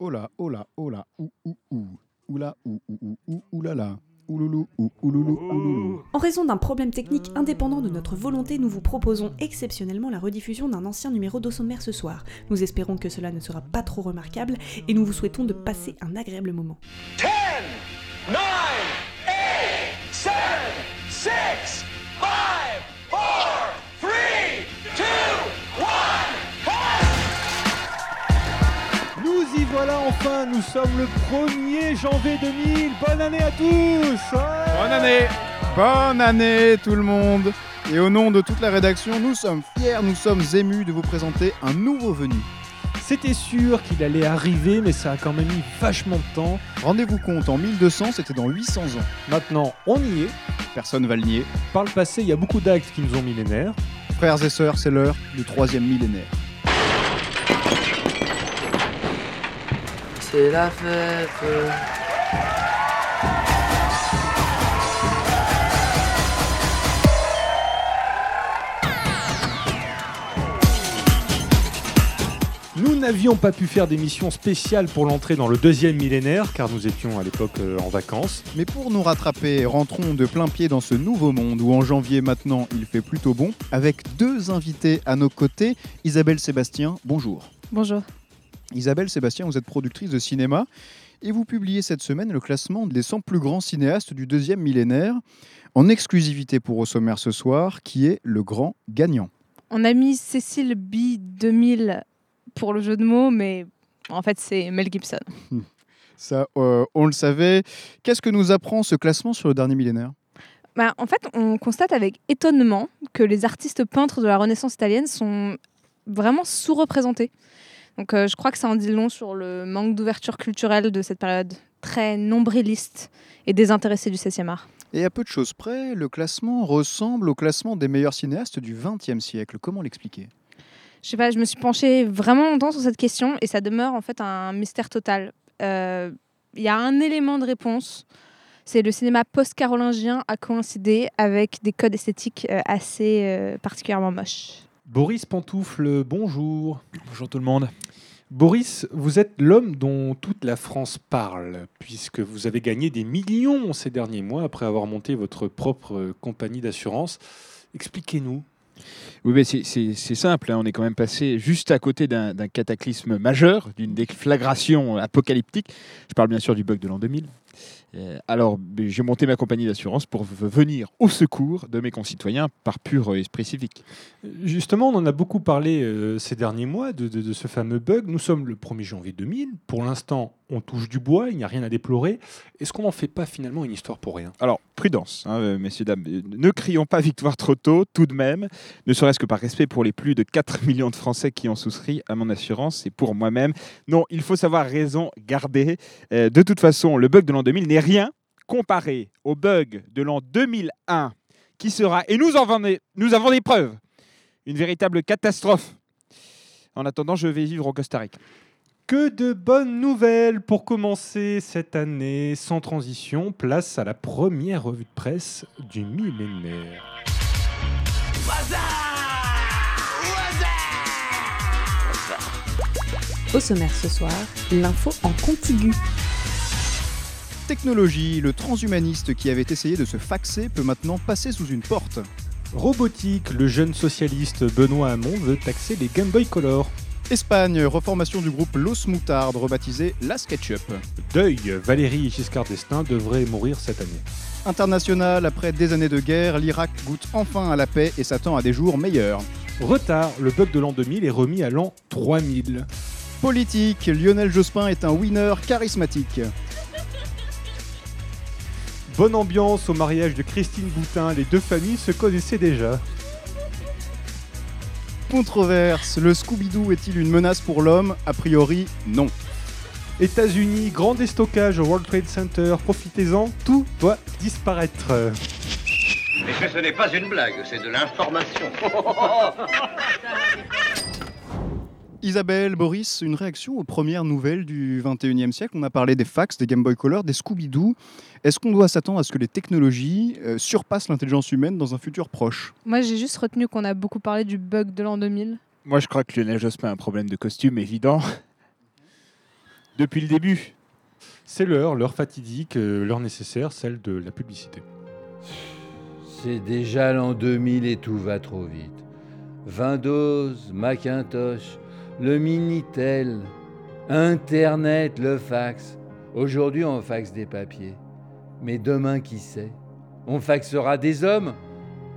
Oula, oula, oula, ou, ou, ou. Oula, ou, ou, ou, ou, oulala. Ouloulou, ou, ouloulou, ouloulou. En raison d'un problème technique indépendant de notre volonté, nous vous proposons exceptionnellement la rediffusion d'un ancien numéro d'Osomère ce soir. Nous espérons que cela ne sera pas trop remarquable et nous vous souhaitons de passer un agréable moment. 10, voilà enfin, nous sommes le 1er janvier 2000. Bonne année à tous Ouais. Bonne année Bonne année tout le monde Et au nom de toute la rédaction, nous sommes fiers, nous sommes émus de vous présenter un nouveau venu. C'était sûr qu'il allait arriver, mais ça a quand même mis vachement de temps. Rendez-vous compte, en 1200, c'était dans 800 ans. Maintenant, on y est. Personne va le nier. Par le passé, il y a beaucoup d'actes qui nous ont millénaires. Frères et sœurs, c'est l'heure du troisième millénaire. C'est la fête. Nous n'avions pas pu faire d'émission spéciale pour l'entrée dans le deuxième millénaire, car nous étions à l'époque euh, en vacances. Mais pour nous rattraper, rentrons de plein pied dans ce nouveau monde où en janvier maintenant il fait plutôt bon, avec deux invités à nos côtés. Isabelle Sébastien, bonjour. Bonjour. Isabelle Sébastien, vous êtes productrice de cinéma et vous publiez cette semaine le classement des 100 plus grands cinéastes du deuxième millénaire, en exclusivité pour Au sommaire ce soir, qui est le grand gagnant. On a mis Cécile B 2000 pour le jeu de mots, mais en fait c'est Mel Gibson. Ça, euh, on le savait. Qu'est-ce que nous apprend ce classement sur le dernier millénaire? Bah, en fait, on constate avec étonnement que les artistes peintres de la Renaissance italienne sont vraiment sous-représentés. Donc euh, je crois que ça en dit long sur le manque d'ouverture culturelle de cette période très nombriliste et désintéressée du 16e art. Et à peu de choses près, le classement ressemble au classement des meilleurs cinéastes du XXe siècle. Comment l'expliquer? Je sais pas, je me suis penchée vraiment longtemps sur cette question et ça demeure en fait un mystère total. Euh, Il y a un élément de réponse, c'est le cinéma post-carolingien a coïncidé avec des codes esthétiques euh, assez euh, particulièrement moches. Boris Pantoufle, bonjour. Bonjour tout le monde. Boris, vous êtes l'homme dont toute la France parle, puisque vous avez gagné des millions ces derniers mois après avoir monté votre propre compagnie d'assurance. Expliquez-nous. Oui, mais c'est- simple, hein, on est quand même passé juste à côté d'un d'un cataclysme majeur, d'une déflagration apocalyptique. Je parle bien sûr du bug de l'an 2000. Euh, alors, j'ai monté ma compagnie d'assurance pour venir au secours de mes concitoyens par pur euh, esprit civique. Justement, on en a beaucoup parlé euh, ces derniers mois de, de- de ce fameux bug. Nous sommes le 1er janvier 2000. Pour l'instant, on touche du bois, il n'y a rien à déplorer. Est-ce qu'on n'en fait pas finalement une histoire pour rien? Alors, prudence, hein, messieurs, dames. Ne crions pas victoire trop tôt, tout de même, ne serait-ce que par respect pour les plus de 4 millions de Français qui ont souscrit à mon assurance et pour moi-même. Non, il faut savoir raison garder. Euh, de toute façon, le bug de l'an 2000 n'est rien comparé au bug de l'an 2001, qui sera, et nous, en avons des- nous avons des preuves, une véritable catastrophe. En attendant, je vais vivre au Costa Rica. Que de bonnes nouvelles pour commencer cette année sans transition. Place à la première revue de presse du millénaire. Au sommaire ce soir, l'info en contigu. Technologie, le transhumaniste qui avait essayé de se faxer peut maintenant passer sous une porte. Robotique, le jeune socialiste Benoît Hamon veut taxer les Game Boy Color. Espagne, reformation du groupe Los Moutardes, rebaptisé La SketchUp. Deuil, Valérie Giscard d'Estaing devrait mourir cette année. International, après des années de guerre, l'Irak goûte enfin à la paix et s'attend à des jours meilleurs. Retard, le bug de l'an 2000 est remis à l'an 3000. Politique, Lionel Jospin est un winner charismatique. Bonne ambiance au mariage de Christine Boutin, les deux familles se connaissaient déjà. Controverse, le Scooby-Doo est-il une menace pour l'homme? A priori, non. États-Unis, grand déstockage au World Trade Center, profitez-en, tout doit disparaître. Mais ce n'est pas une blague, c'est de l'information. Isabelle, Boris, une réaction aux premières nouvelles du 21e siècle? On a parlé des fax, des Game Boy Color, des Scooby-Doo. Est-ce qu'on doit s'attendre à ce que les technologies euh, surpassent l'intelligence humaine dans un futur proche? Moi j'ai juste retenu qu'on a beaucoup parlé du bug de l'an 2000. Moi, je crois que Lionel Jospin a un problème de costume évident. depuis le début. C'est l'heure, l'heure fatidique, euh, l'heure nécessaire, celle de la publicité. C'est déjà l'an 2000 et tout va trop vite. Windows, Macintosh, le Minitel, Internet, le fax. Aujourd'hui, on faxe des papiers. Mais demain, qui sait? On faxera des hommes?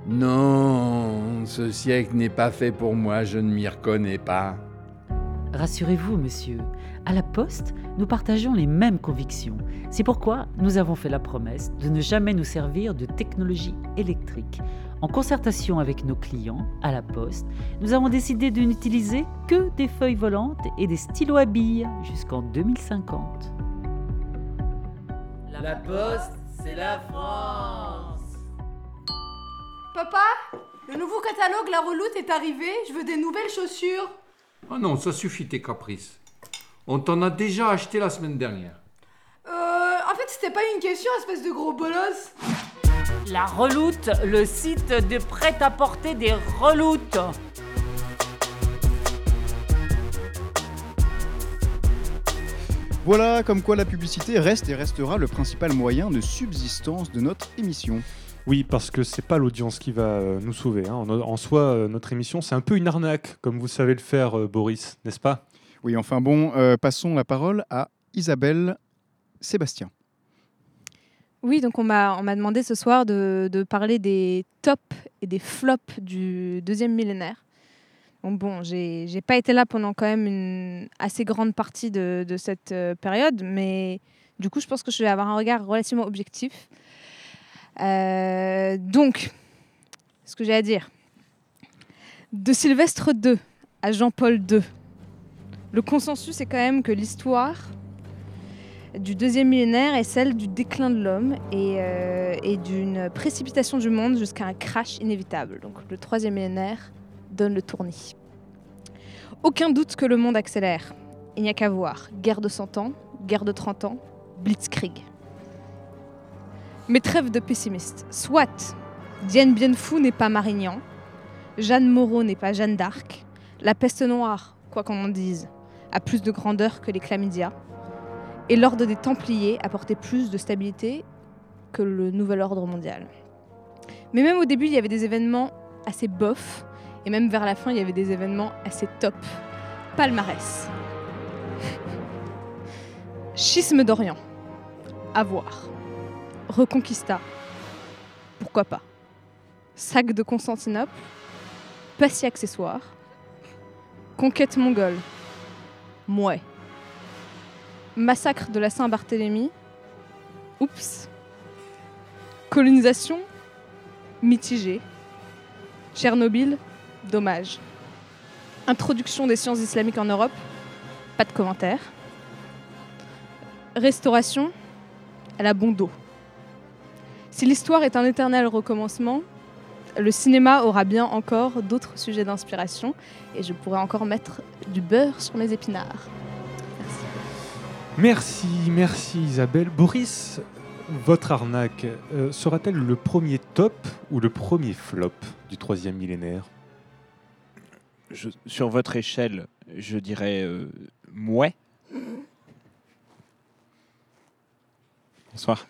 Non, ce siècle n'est pas fait pour moi, je ne m'y reconnais pas. Rassurez-vous, monsieur, Poste, nous partageons les mêmes convictions. C'est pourquoi nous avons fait la promesse de ne jamais nous servir de technologie électrique. En concertation avec nos clients, à la Poste, nous avons décidé de n'utiliser que des feuilles volantes et des stylos à billes jusqu'en 2050. La poste, c'est la France Papa, le nouveau catalogue La Reloute est arrivé, je veux des nouvelles chaussures. Oh non, ça suffit tes caprices. On t'en a déjà acheté la semaine dernière. Euh, en fait, c'était pas une question, espèce de gros bolos. La Reloute, le site de prêt-à-porter des reloutes. Voilà comme quoi la publicité reste et restera le principal moyen de subsistance de notre émission. Oui, parce que c'est pas l'audience qui va euh, nous sauver. hein. En, en soi, euh, notre émission, c'est un peu une arnaque, comme vous savez le faire, euh, Boris, n'est-ce pas? Oui, enfin bon, euh, passons la parole à Isabelle Sébastien. Oui, donc on m'a on m'a demandé ce soir de, de parler des tops et des flops du deuxième millénaire. Donc bon, j'ai j'ai pas été là pendant quand même une assez grande partie de, de cette euh, période, mais du coup, je pense que je vais avoir un regard relativement objectif. Euh, donc, ce que j'ai à dire. De Sylvestre II à Jean-Paul II, le consensus est quand même que l'histoire du deuxième millénaire est celle du déclin de l'homme et, euh, et d'une précipitation du monde jusqu'à un crash inévitable. Donc le troisième millénaire donne le tournis. Aucun doute que le monde accélère. Il n'y a qu'à voir. Guerre de 100 ans, guerre de 30 ans, blitzkrieg. Mais trêve de pessimiste. Soit Diane Bienfou n'est pas Marignan, Jeanne Moreau n'est pas Jeanne d'Arc, la peste noire, quoi qu'on en dise, a plus de grandeur que les chlamydia, et l'ordre des Templiers apportait plus de stabilité que le nouvel ordre mondial. Mais même au début, il y avait des événements assez bof, et même vers la fin, il y avait des événements assez top. Palmarès. Schisme d'Orient. À voir. Reconquista. Pourquoi pas. Sac de Constantinople. Pas si accessoire. Conquête mongole. Mouais. Massacre de la Saint-Barthélemy. Oups. Colonisation. Mitigée. Tchernobyl. Dommage. Introduction des sciences islamiques en Europe. Pas de commentaire. Restauration. Elle a bon dos. Si l'histoire est un éternel recommencement, le cinéma aura bien encore d'autres sujets d'inspiration et je pourrais encore mettre du beurre sur mes épinards. Merci, merci Isabelle. Boris, votre arnaque euh, sera-t-elle le premier top ou le premier flop du troisième millénaire? Je- sur votre échelle, je dirais euh, mouais. Bonsoir.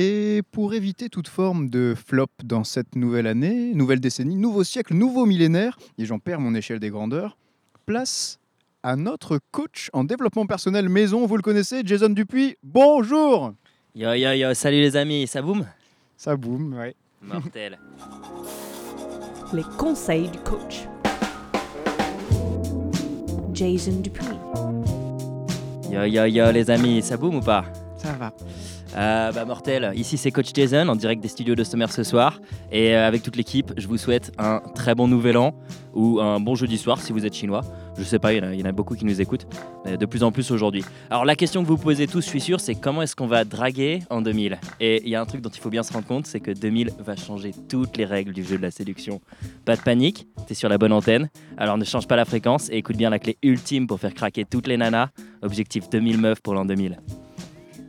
Et pour éviter toute forme de flop dans cette nouvelle année, nouvelle décennie, nouveau siècle, nouveau millénaire, et j'en perds mon échelle des grandeurs, place à notre coach en développement personnel maison, vous le connaissez, Jason Dupuis. Bonjour Yo yo yo, salut les amis, ça boum? Ça boum, ouais. Mortel. Les conseils du coach. Jason Dupuis. Yo yo yo les amis, ça boum ou pas? Ça va. Euh, bah mortel, ici c'est Coach Jason en direct des studios de Sommer ce soir et euh, avec toute l'équipe je vous souhaite un très bon nouvel an ou un bon jeudi soir si vous êtes chinois. Je sais pas, il y, en a- beaucoup qui nous écoutent, mais de plus en plus aujourd'hui. Alors la question que vous posez tous, je suis sûr, c'est comment est-ce qu'on va draguer en 2000 Et il y a un truc dont il faut bien se rendre compte, c'est que 2000 va changer toutes les règles du jeu de la séduction. Pas de panique, t'es sur la bonne antenne, alors ne change pas la fréquence et écoute bien la clé ultime pour faire craquer toutes les nanas. Objectif 2000 meufs pour l'an 2000.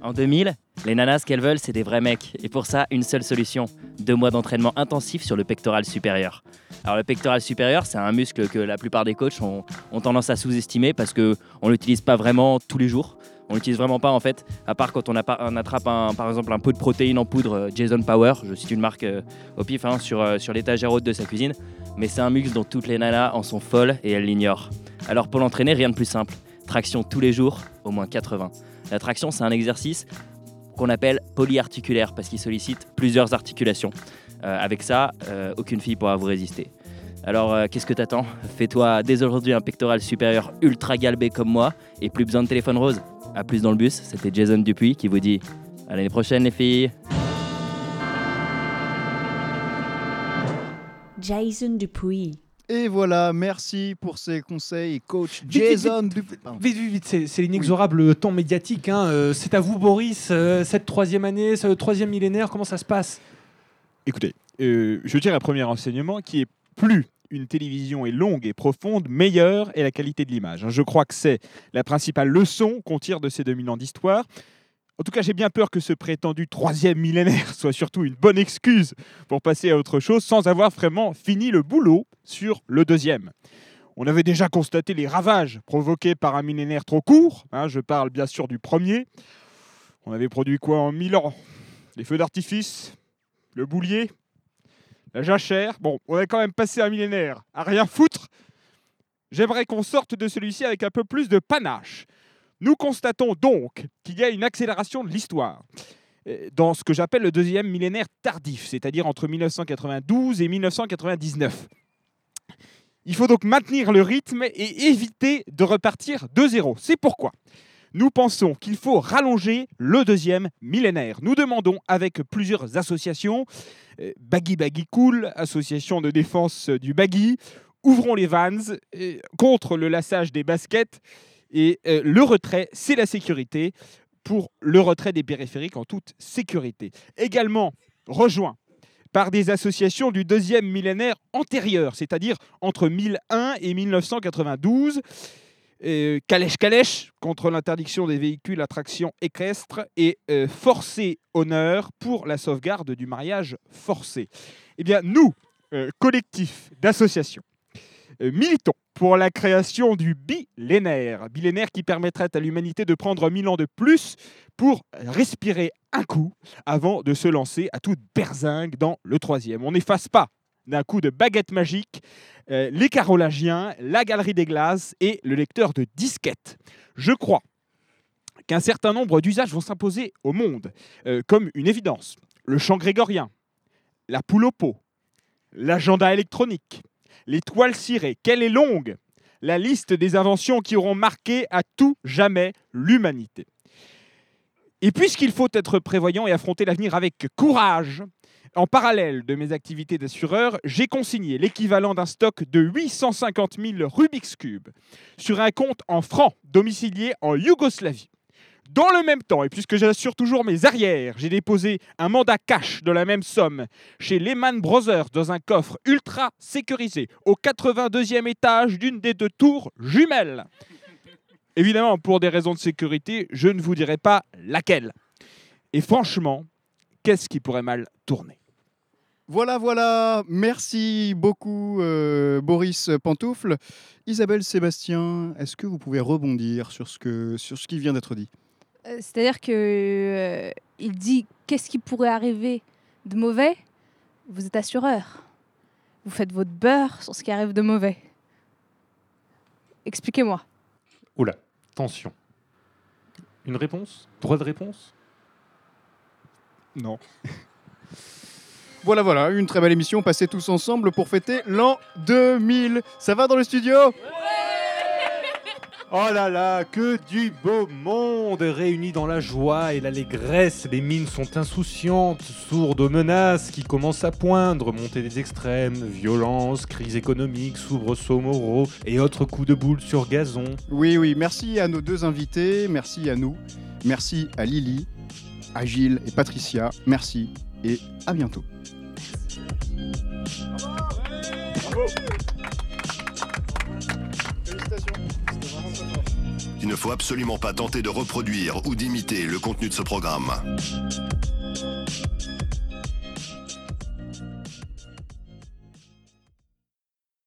En 2000, les nanas, ce qu'elles veulent, c'est des vrais mecs. Et pour ça, une seule solution deux mois d'entraînement intensif sur le pectoral supérieur. Alors, le pectoral supérieur, c'est un muscle que la plupart des coachs ont, tendance à sous-estimer parce qu'on ne l'utilise pas vraiment tous les jours. On l'utilise vraiment pas en fait, à part quand on, attrape par exemple un pot de protéines en poudre euh, Jason Power, je cite une marque euh, au pif, hein, sur, euh, sur l'étagère haute de sa cuisine. Mais c'est un mix dont toutes les nanas en sont folles et elles l'ignorent. Alors pour l'entraîner, rien de plus simple. Traction tous les jours, au moins 80. La traction, c'est un exercice qu'on appelle polyarticulaire parce qu'il sollicite plusieurs articulations. Euh, avec ça, euh, aucune fille pourra vous résister. Alors, euh, qu'est-ce que t'attends? Fais-toi dès aujourd'hui un pectoral supérieur ultra galbé comme moi et plus besoin de téléphone rose. A plus dans le bus, c'était Jason Dupuis qui vous dit à l'année prochaine les filles. Jason Dupuis. Et voilà, merci pour ces conseils, coach vite, Jason vite. Vite, vite, vite, c'est l'inexorable temps médiatique. hein. Euh, c'est à vous, Boris, euh, cette troisième année, ce troisième millénaire, comment ça se passe? Écoutez, euh, je tire un premier enseignement qui est plus une télévision est longue et profonde, meilleure est la qualité de l'image. Je crois que c'est la principale leçon qu'on tire de ces 2000 ans d'histoire. En tout cas, j'ai bien peur que ce prétendu troisième millénaire soit surtout une bonne excuse pour passer à autre chose sans avoir vraiment fini le boulot sur le deuxième. On avait déjà constaté les ravages provoqués par un millénaire trop court. hein, je parle bien sûr du premier. On avait produit quoi en 1000 ans? Les feux d'artifice, le boulier, la jachère. Bon, on a quand même passé un millénaire à rien foutre. J'aimerais qu'on sorte de celui-ci avec un peu plus de panache. Nous constatons donc qu'il y a une accélération de l'histoire euh, dans ce que j'appelle le deuxième millénaire tardif, c'est-à-dire entre 1992 et 1999. Il faut donc maintenir le rythme et éviter de repartir de zéro. C'est pourquoi nous pensons qu'il faut rallonger le deuxième millénaire. Nous demandons avec plusieurs associations, euh, Baggy Baggy Cool, association de défense du baggy, Ouvrons les Vans, euh, contre le lassage des baskets, et euh, le retrait, c'est la sécurité, pour le retrait des périphériques en toute sécurité. Également rejoint par des associations du deuxième millénaire antérieur, c'est-à-dire entre 1001 et 1992. Euh, Calèche Calèche contre l'interdiction des véhicules à traction équestre et euh, Forcé Honneur pour la sauvegarde du mariage forcé. Eh bien, nous, euh, collectif d'associations, militons pour la création du bilénaire. Bilénaire qui permettrait à l'humanité de prendre mille ans de plus pour respirer un coup avant de se lancer à toute berzingue dans le troisième. On n'efface pas d'un coup de baguette magique euh, les carolagiens, la galerie des glaces et le lecteur de disquettes. Je crois qu'un certain nombre d'usages vont s'imposer au monde, euh, comme une évidence. Le chant grégorien, la poule au pot, l'agenda électronique, les toiles cirées. Quelle est longue la liste des inventions qui auront marqué à tout jamais l'humanité. Et puisqu'il faut être prévoyant et affronter l'avenir avec courage, en parallèle de mes activités d'assureur, j'ai consigné l'équivalent d'un stock de 850 000 Rubik's Cube sur un compte en francs domicilié en Yougoslavie. Dans le même temps, et puisque j'assure toujours mes arrières, j'ai déposé un mandat cash de la même somme chez Lehman Brothers dans un coffre ultra sécurisé au 82e étage d'une des deux tours jumelles. Évidemment, pour des raisons de sécurité, je ne vous dirai pas laquelle. Et franchement, qu'est-ce qui pourrait mal tourner? Voilà, voilà. Merci beaucoup, euh, Boris Pantoufle. Isabelle Sébastien, est-ce que vous pouvez rebondir sur ce, que, sur ce qui vient d'être dit? C'est-à-dire que euh, il dit qu'est-ce qui pourrait arriver de mauvais? Vous êtes assureur. Vous faites votre beurre sur ce qui arrive de mauvais. Expliquez-moi. Oula, tension. Une réponse? Droit de réponse? Non. Voilà, voilà, une très belle émission passée tous ensemble pour fêter l'an 2000. Ça va dans le studio? Oh là là, que du beau monde réuni dans la joie et l'allégresse. Les mines sont insouciantes, sourdes aux menaces qui commencent à poindre, montée des extrêmes, violence, crise économique, soubresauts moraux et autres coups de boule sur gazon. Oui, oui, merci à nos deux invités, merci à nous, merci à Lily, à Gilles et Patricia, merci et à bientôt. Il ne faut absolument pas tenter de reproduire ou d'imiter le contenu de ce programme.